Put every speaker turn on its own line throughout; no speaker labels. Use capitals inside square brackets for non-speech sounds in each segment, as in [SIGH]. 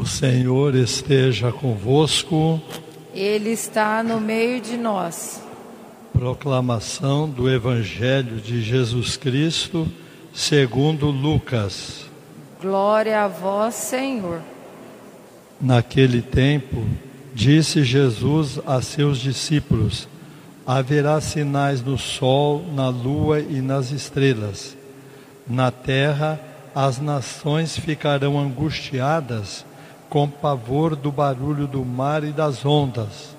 O Senhor esteja convosco.
Ele está no meio de nós.
Proclamação do Evangelho de Jesus Cristo, segundo Lucas.
Glória a vós, Senhor.
Naquele tempo, disse Jesus a seus discípulos: Haverá sinais no sol, na lua e nas estrelas. Na terra, as nações ficarão angustiadas com pavor do barulho do mar e das ondas.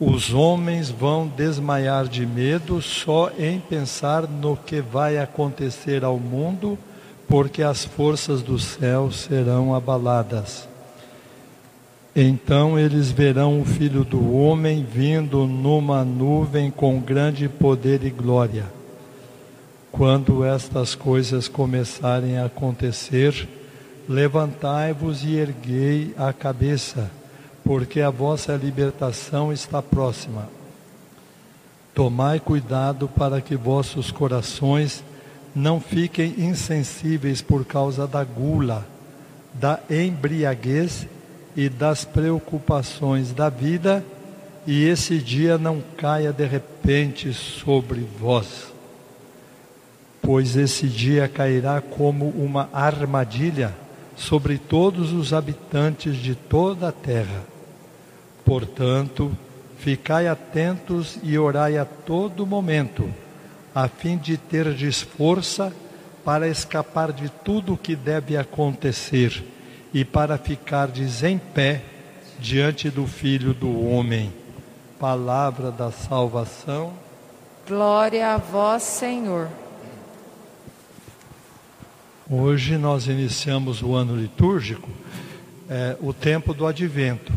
Os homens vão desmaiar de medo só em pensar no que vai acontecer ao mundo, porque as forças do céu serão abaladas. Então eles verão o Filho do Homem vindo numa nuvem com grande poder e glória. Quando estas coisas começarem a acontecer, Levantai-vos e erguei a cabeça, porque a vossa libertação está próxima. Tomai cuidado para que vossos corações não fiquem insensíveis por causa da gula, da embriaguez e das preocupações da vida, e esse dia não caia de repente sobre vós. Pois esse dia cairá como uma armadilha sobre todos os habitantes de toda a terra. Portanto, ficai atentos e orai a todo momento, a fim de terdes força para escapar de tudo o que deve acontecer e para ficardes em pé diante do Filho do Homem. Palavra da salvação.
Glória a vós, Senhor.
Hoje nós iniciamos o ano litúrgico, é, o tempo do advento.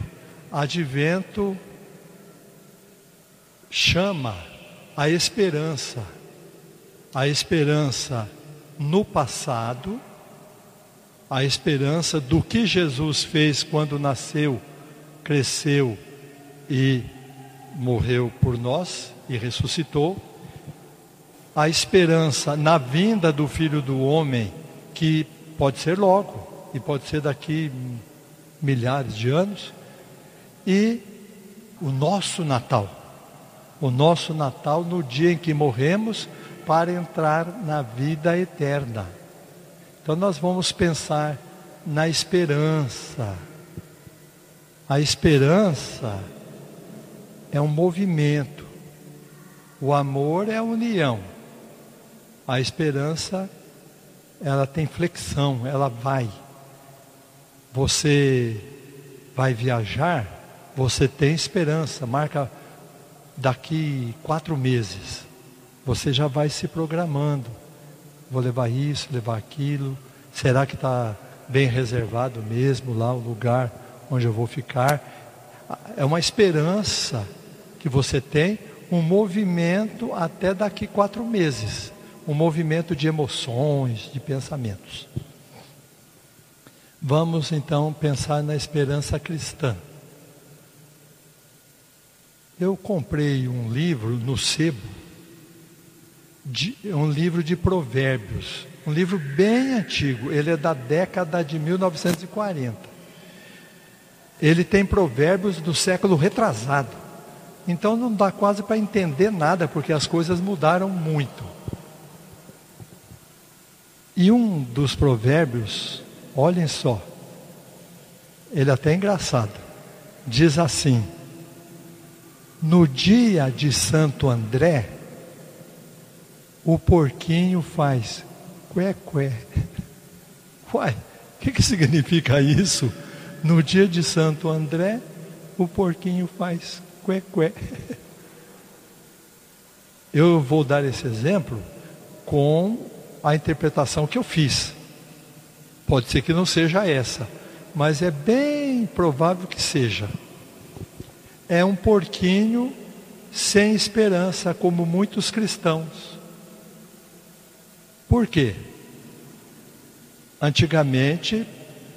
Advento chama a esperança, a esperança no passado, a esperança do que Jesus fez quando nasceu, cresceu e morreu por nós e ressuscitou, a esperança na vinda do Filho do Homem que pode ser logo e pode ser daqui milhares de anos, e o nosso Natal. O nosso Natal no dia em que morremos para entrar na vida eterna. Então nós vamos pensar na esperança. A esperança é um movimento. O amor é a união. A esperança é ela tem flexão, ela vai. Você vai viajar, você tem esperança, marca daqui quatro meses. Você já vai se programando. Vou levar isso, levar aquilo. Será que está bem reservado mesmo lá o lugar onde eu vou ficar? É uma esperança que você tem, um movimento até daqui quatro meses um movimento de emoções, de pensamentos. Vamos então pensar na esperança cristã. Eu comprei um livro no sebo, de, um livro de provérbios, um livro bem antigo, ele é da década de 1940. Ele tem provérbios do século retrasado. Então não dá quase para entender nada, porque as coisas mudaram muito. E um dos provérbios, olhem só, ele é até engraçado, diz assim: No dia de Santo André, o porquinho faz cué cué. [LAUGHS] Uai, o que, que significa isso? No dia de Santo André, o porquinho faz cué cué. [LAUGHS] Eu vou dar esse exemplo com a interpretação que eu fiz. Pode ser que não seja essa, mas é bem provável que seja. É um porquinho sem esperança, como muitos cristãos. Por quê? Antigamente,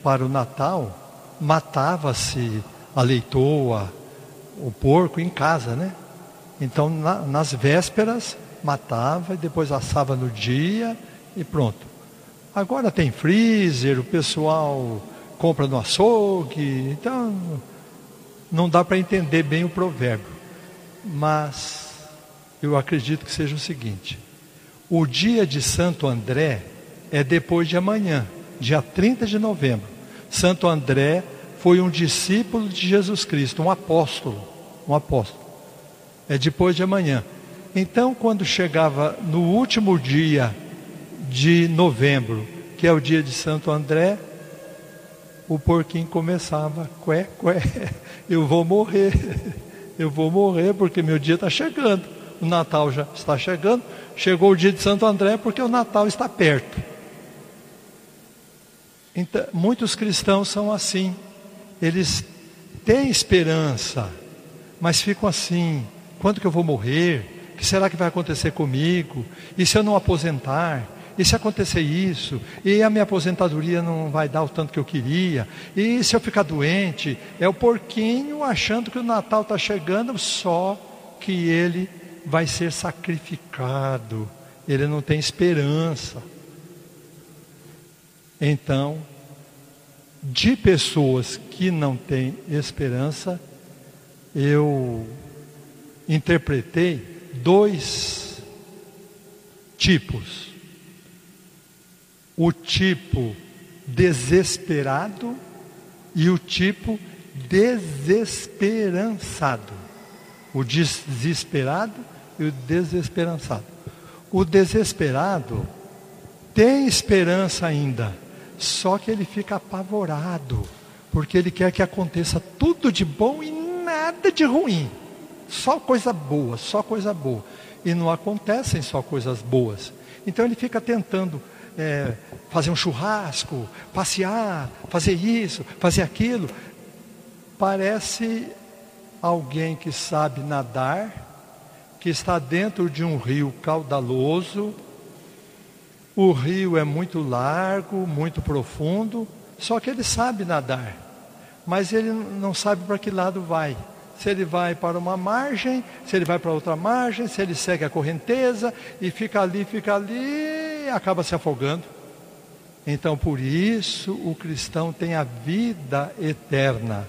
para o Natal, matava-se a leitoa, o porco em casa, né? Então, na, nas vésperas, matava e depois assava no dia e pronto. Agora tem freezer, o pessoal compra no açougue. Então, não dá para entender bem o provérbio. Mas eu acredito que seja o seguinte: o dia de Santo André é depois de amanhã, dia 30 de novembro. Santo André foi um discípulo de Jesus Cristo, um apóstolo, um apóstolo. É depois de amanhã. Então, quando chegava no último dia de novembro, que é o dia de Santo André, o porquinho começava, cué, cué, [LAUGHS] eu vou morrer, [LAUGHS] eu vou morrer porque meu dia está chegando. O Natal já está chegando, chegou o dia de Santo André porque o Natal está perto. Então, muitos cristãos são assim, eles têm esperança, mas ficam assim: quando que eu vou morrer? O que será que vai acontecer comigo? E se eu não aposentar? E se acontecer isso? E a minha aposentadoria não vai dar o tanto que eu queria? E se eu ficar doente? É o porquinho achando que o Natal está chegando, só que ele vai ser sacrificado. Ele não tem esperança. Então, de pessoas que não têm esperança, eu interpretei dois tipos. O tipo desesperado e o tipo desesperançado. O desesperado e o desesperançado. O desesperado tem esperança ainda, só que ele fica apavorado, porque ele quer que aconteça tudo de bom e nada de ruim. Só coisa boa, só coisa boa. E não acontecem só coisas boas. Então ele fica tentando é, fazer um churrasco, passear, fazer isso, fazer aquilo. Parece alguém que sabe nadar, que está dentro de um rio caudaloso. O rio é muito largo, muito profundo, só que ele sabe nadar, mas ele não sabe para que lado vai se ele vai para uma margem, se ele vai para outra margem, se ele segue a correnteza e fica ali, fica ali acaba se afogando. Então, por isso, o cristão tem a vida eterna.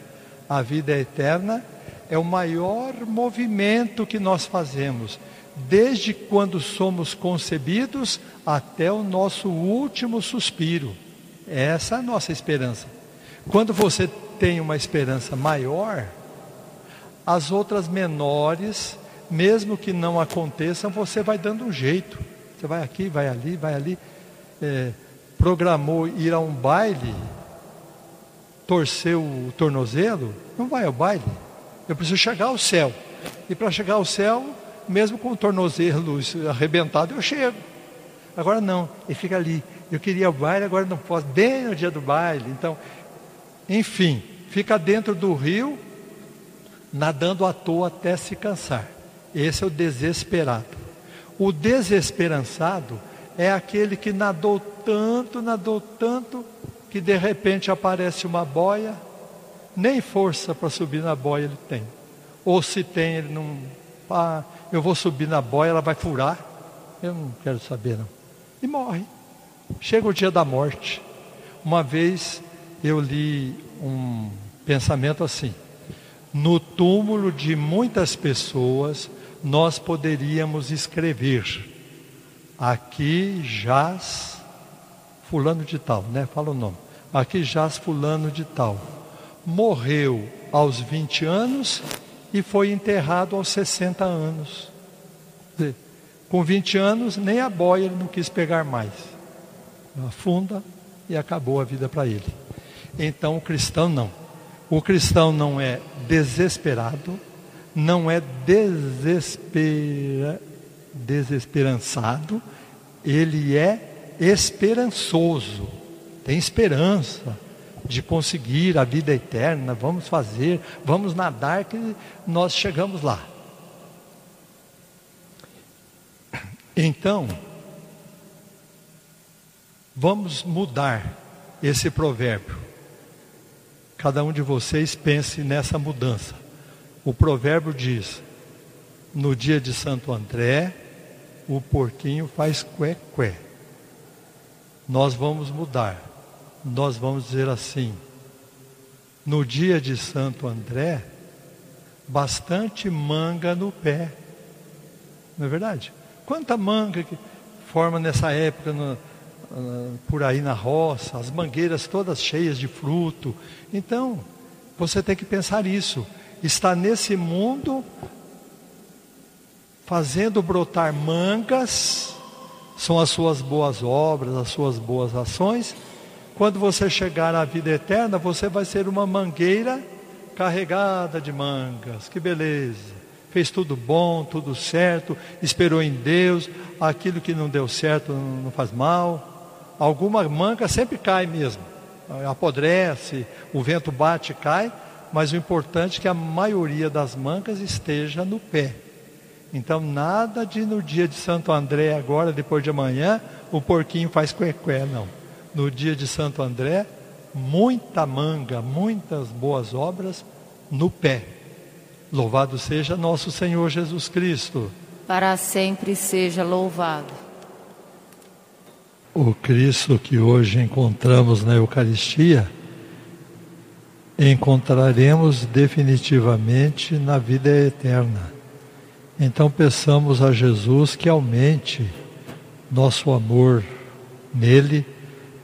A vida eterna é o maior movimento que nós fazemos, desde quando somos concebidos até o nosso último suspiro. Essa é a nossa esperança. Quando você tem uma esperança maior, as outras menores, mesmo que não aconteçam, você vai dando um jeito. Você vai aqui, vai ali, vai ali. É, programou ir a um baile, torceu o tornozelo, não vai ao baile. Eu preciso chegar ao céu. E para chegar ao céu, mesmo com o tornozelo arrebentado, eu chego. Agora não, ele fica ali. Eu queria o baile, agora não posso, bem no dia do baile. Então, enfim, fica dentro do rio, nadando à toa até se cansar. Esse é o desesperado. O desesperançado é aquele que nadou tanto, nadou tanto, que de repente aparece uma boia, nem força para subir na boia ele tem. Ou se tem, ele não. Ah, eu vou subir na boia, ela vai furar. Eu não quero saber, não. E morre. Chega o dia da morte. Uma vez eu li um pensamento assim: no túmulo de muitas pessoas, nós poderíamos escrever: aqui jaz fulano de tal, né? Fala o nome. Aqui jaz fulano de tal. Morreu aos 20 anos e foi enterrado aos 60 anos. Com 20 anos, nem a boia ele não quis pegar mais. Afunda e acabou a vida para ele. Então o cristão não. O cristão não é desesperado, não é desespera, desesperançado, ele é esperançoso, tem esperança de conseguir a vida eterna, vamos fazer, vamos nadar que nós chegamos lá. Então, vamos mudar esse provérbio. Cada um de vocês pense nessa mudança. O provérbio diz: no dia de Santo André, o porquinho faz cué-cué. Nós vamos mudar. Nós vamos dizer assim: no dia de Santo André, bastante manga no pé. Não é verdade? Quanta manga que forma nessa época no, uh, por aí na roça, as mangueiras todas cheias de fruto. Então, você tem que pensar isso. Está nesse mundo fazendo brotar mangas, são as suas boas obras, as suas boas ações. Quando você chegar à vida eterna, você vai ser uma mangueira carregada de mangas. Que beleza! Fez tudo bom, tudo certo, esperou em Deus, aquilo que não deu certo não faz mal. Alguma manga sempre cai mesmo, apodrece, o vento bate cai, mas o importante é que a maioria das mangas esteja no pé. Então, nada de no dia de Santo André, agora, depois de amanhã, o porquinho faz cuecué, não. No dia de Santo André, muita manga, muitas boas obras no pé. Louvado seja nosso Senhor Jesus Cristo.
Para sempre seja louvado.
O Cristo que hoje encontramos na Eucaristia, encontraremos definitivamente na vida eterna então peçamos a Jesus que aumente nosso amor nele,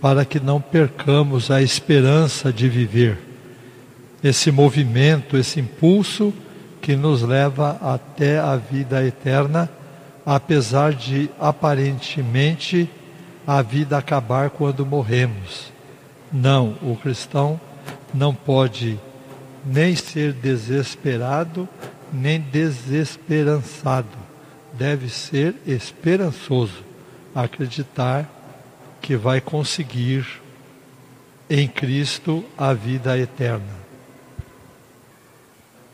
para que não percamos a esperança de viver, esse movimento, esse impulso que nos leva até a vida eterna, apesar de aparentemente a vida acabar quando morremos. Não, o cristão não pode nem ser desesperado, nem desesperançado. Deve ser esperançoso, acreditar que vai conseguir em Cristo a vida eterna.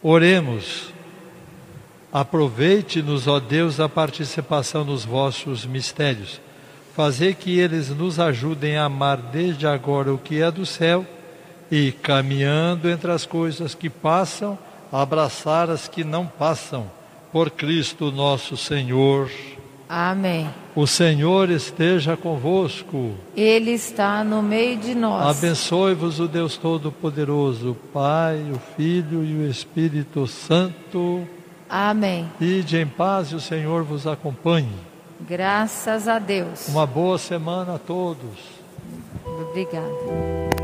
Oremos. Aproveite-nos, ó Deus, a participação nos vossos mistérios. Fazer que eles nos ajudem a amar desde agora o que é do céu e, caminhando entre as coisas que passam, abraçar as que não passam, por Cristo nosso Senhor.
Amém.
O Senhor esteja convosco.
Ele está no meio de nós.
Abençoe-vos o Deus Todo-Poderoso, Pai, o Filho e o Espírito Santo.
Amém.
Ide em paz e o Senhor vos acompanhe.
Graças a Deus.
Uma boa semana a todos.
Obrigada.